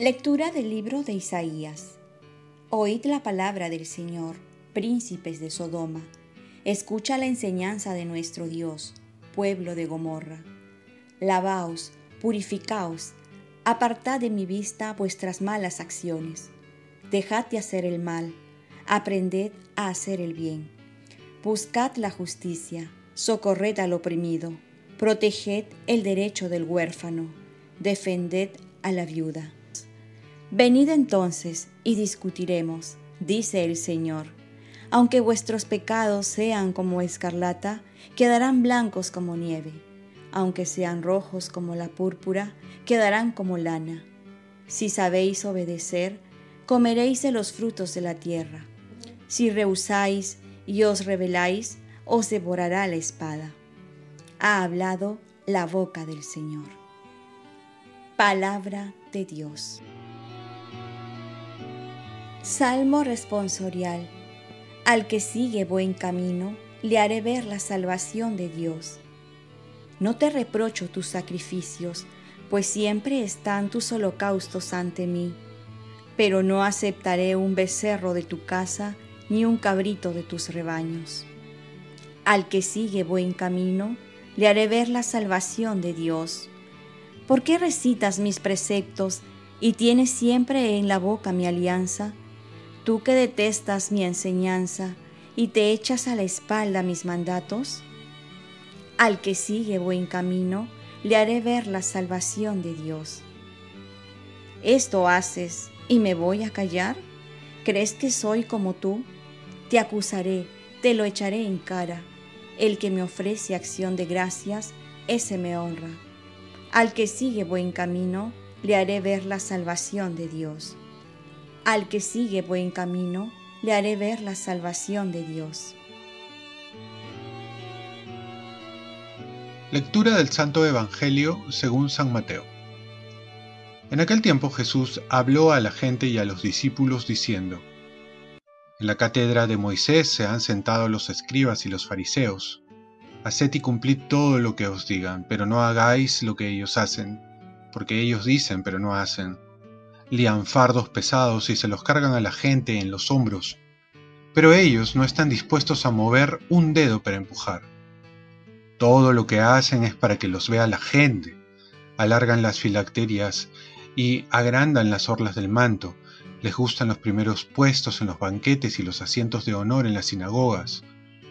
Lectura del libro de Isaías. Oíd la palabra del Señor, príncipes de Sodoma. Escucha la enseñanza de nuestro Dios, pueblo de Gomorra. Lavaos, purificaos, apartad de mi vista vuestras malas acciones. Dejad de hacer el mal, aprended a hacer el bien. Buscad la justicia, socorred al oprimido, proteged el derecho del huérfano, defended a la viuda. Venid entonces y discutiremos, dice el Señor. Aunque vuestros pecados sean como escarlata, quedarán blancos como nieve. Aunque sean rojos como la púrpura, quedarán como lana. Si sabéis obedecer, comeréis de los frutos de la tierra. Si rehusáis y os rebeláis, os devorará la espada. Ha hablado la boca del Señor. Palabra de Dios. Salmo responsorial. Al que sigue buen camino, le haré ver la salvación de Dios. No te reprocho tus sacrificios, pues siempre están tus holocaustos ante mí. Pero no aceptaré un becerro de tu casa, ni un cabrito de tus rebaños. Al que sigue buen camino, le haré ver la salvación de Dios. ¿Por qué recitas mis preceptos y tienes siempre en la boca mi alianza? Tú que detestas mi enseñanza y te echas a la espalda mis mandatos? Al que sigue buen camino, le haré ver la salvación de Dios. ¿Esto haces y me voy a callar? ¿Crees que soy como tú? Te acusaré, te lo echaré en cara. El que me ofrece acción de gracias, ese me honra. Al que sigue buen camino, le haré ver la salvación de Dios. Al que sigue buen camino, le haré ver la salvación de Dios. Lectura del Santo Evangelio según San Mateo. En aquel tiempo Jesús habló a la gente y a los discípulos diciendo, En la cátedra de Moisés se han sentado los escribas y los fariseos. Haced y cumplid todo lo que os digan, pero no hagáis lo que ellos hacen, porque ellos dicen pero no hacen lían fardos pesados y se los cargan a la gente en los hombros, pero ellos no están dispuestos a mover un dedo para empujar. Todo lo que hacen es para que los vea la gente. Alargan las filacterias y agrandan las orlas del manto. Les gustan los primeros puestos en los banquetes y los asientos de honor en las sinagogas.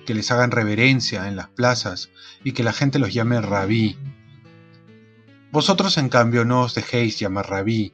Que les hagan reverencia en las plazas y que la gente los llame rabí. Vosotros en cambio no os dejéis llamar rabí,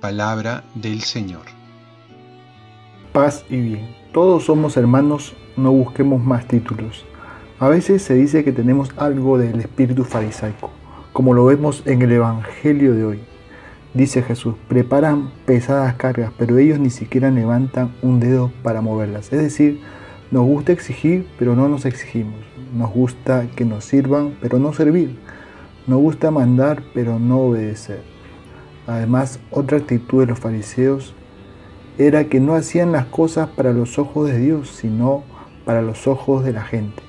Palabra del Señor. Paz y bien. Todos somos hermanos, no busquemos más títulos. A veces se dice que tenemos algo del espíritu farisaico, como lo vemos en el Evangelio de hoy. Dice Jesús, preparan pesadas cargas, pero ellos ni siquiera levantan un dedo para moverlas. Es decir, nos gusta exigir, pero no nos exigimos. Nos gusta que nos sirvan, pero no servir. Nos gusta mandar, pero no obedecer. Además, otra actitud de los fariseos era que no hacían las cosas para los ojos de Dios, sino para los ojos de la gente.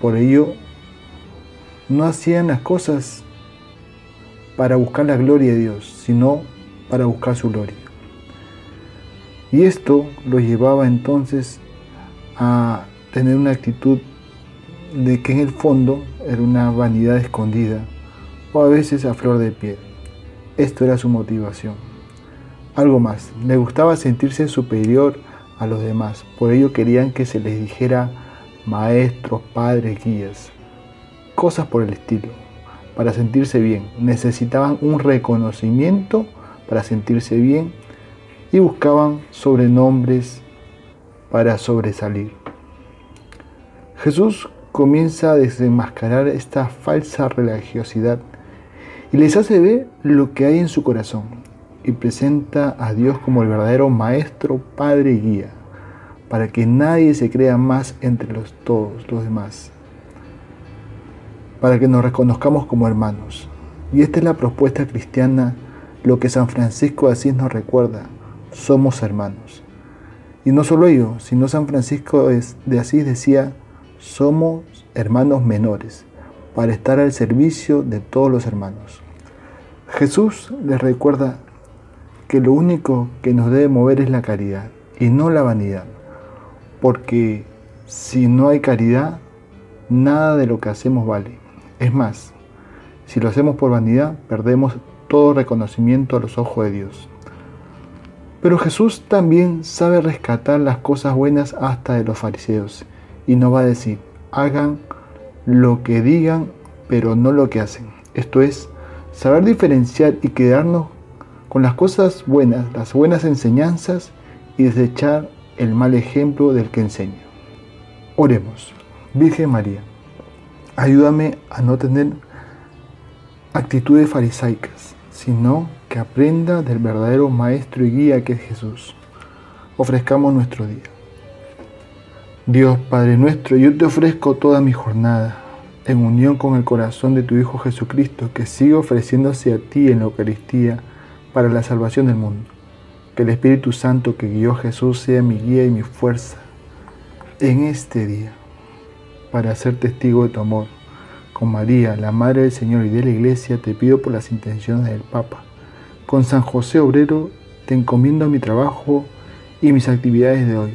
Por ello, no hacían las cosas para buscar la gloria de Dios, sino para buscar su gloria. Y esto los llevaba entonces a tener una actitud de que en el fondo era una vanidad escondida o a veces a flor de piel. Esto era su motivación. Algo más, le gustaba sentirse superior a los demás, por ello querían que se les dijera maestros, padres, guías, cosas por el estilo, para sentirse bien. Necesitaban un reconocimiento para sentirse bien y buscaban sobrenombres para sobresalir. Jesús comienza a desenmascarar esta falsa religiosidad y les hace ver lo que hay en su corazón. y presenta a Dios como el verdadero maestro, padre y guía, para que nadie se crea más entre los, todos los demás, para que nos reconozcamos como hermanos. Y esta es la propuesta cristiana, lo que San Francisco de Asís nos recuerda, somos hermanos. Y no solo ello, sino San Francisco de Asís decía, somos hermanos menores, para estar al servicio de todos los hermanos. Jesús les recuerda que lo único que nos debe mover es la caridad y no la vanidad, porque si no hay caridad, nada de lo que hacemos vale. Es más, si lo hacemos por vanidad, perdemos todo reconocimiento a los ojos de Dios. Pero Jesús también sabe rescatar las cosas buenas hasta de los fariseos y nos va a decir, hagan lo que digan, pero no lo que hacen. Esto es, saber diferenciar y quedarnos con las cosas buenas, las buenas enseñanzas y desechar el mal ejemplo del que enseña. Oremos. Virgen María, ayúdame a no tener actitudes farisaicas, sino que aprenda del verdadero Maestro y Guía que es Jesús. Ofrezcamos nuestro día. Dios Padre nuestro, yo te ofrezco toda mi jornada en unión con el corazón de tu Hijo Jesucristo, que sigue ofreciéndose a ti en la Eucaristía para la salvación del mundo. Que el Espíritu Santo que guió a Jesús sea mi guía y mi fuerza en este día, para ser testigo de tu amor. Con María, la Madre del Señor y de la Iglesia, te pido por las intenciones del Papa. Con San José Obrero, te encomiendo mi trabajo y mis actividades de hoy,